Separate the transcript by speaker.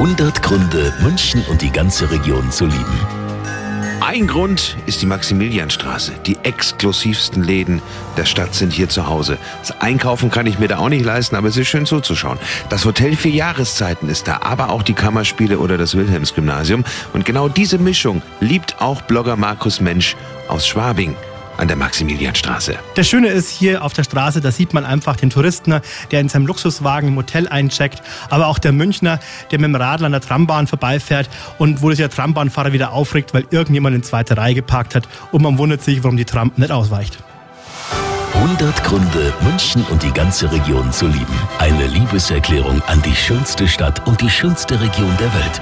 Speaker 1: 100 Gründe, München und die ganze Region zu lieben.
Speaker 2: Ein Grund ist die Maximilianstraße. Die exklusivsten Läden der Stadt sind hier zu Hause. Das Einkaufen kann ich mir da auch nicht leisten, aber es ist schön zuzuschauen. Das Hotel für Jahreszeiten ist da, aber auch die Kammerspiele oder das Wilhelmsgymnasium. Und genau diese Mischung liebt auch Blogger Markus Mensch aus Schwabing an der Maximilianstraße.
Speaker 3: Das Schöne ist hier auf der Straße, da sieht man einfach den Touristen, der in seinem Luxuswagen im Hotel eincheckt, aber auch der Münchner, der mit dem Radl an der Trambahn vorbeifährt und wo sich der Trambahnfahrer wieder aufregt, weil irgendjemand in zweite Reihe geparkt hat und man wundert sich, warum die Tram nicht ausweicht.
Speaker 1: 100 Gründe, München und die ganze Region zu lieben. Eine Liebeserklärung an die schönste Stadt und die schönste Region der Welt.